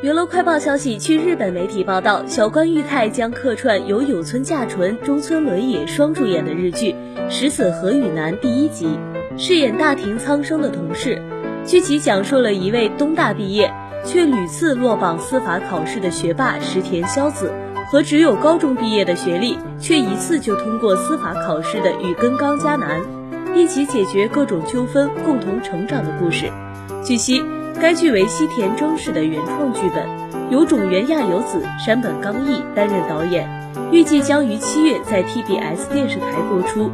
娱乐快报消息，据日本媒体报道，小关裕太将客串由有村架纯、中村伦也双主演的日剧《石子和雨男》第一集，饰演大庭苍生的同事。剧集讲述了一位东大毕业却屡次落榜司法考试的学霸石田硝子，和只有高中毕业的学历却一次就通过司法考试的羽根刚佳男，一起解决各种纠纷、共同成长的故事。据悉。该剧为西田征史的原创剧本，由种原亚由子、山本刚毅担任导演，预计将于七月在 TBS 电视台播出。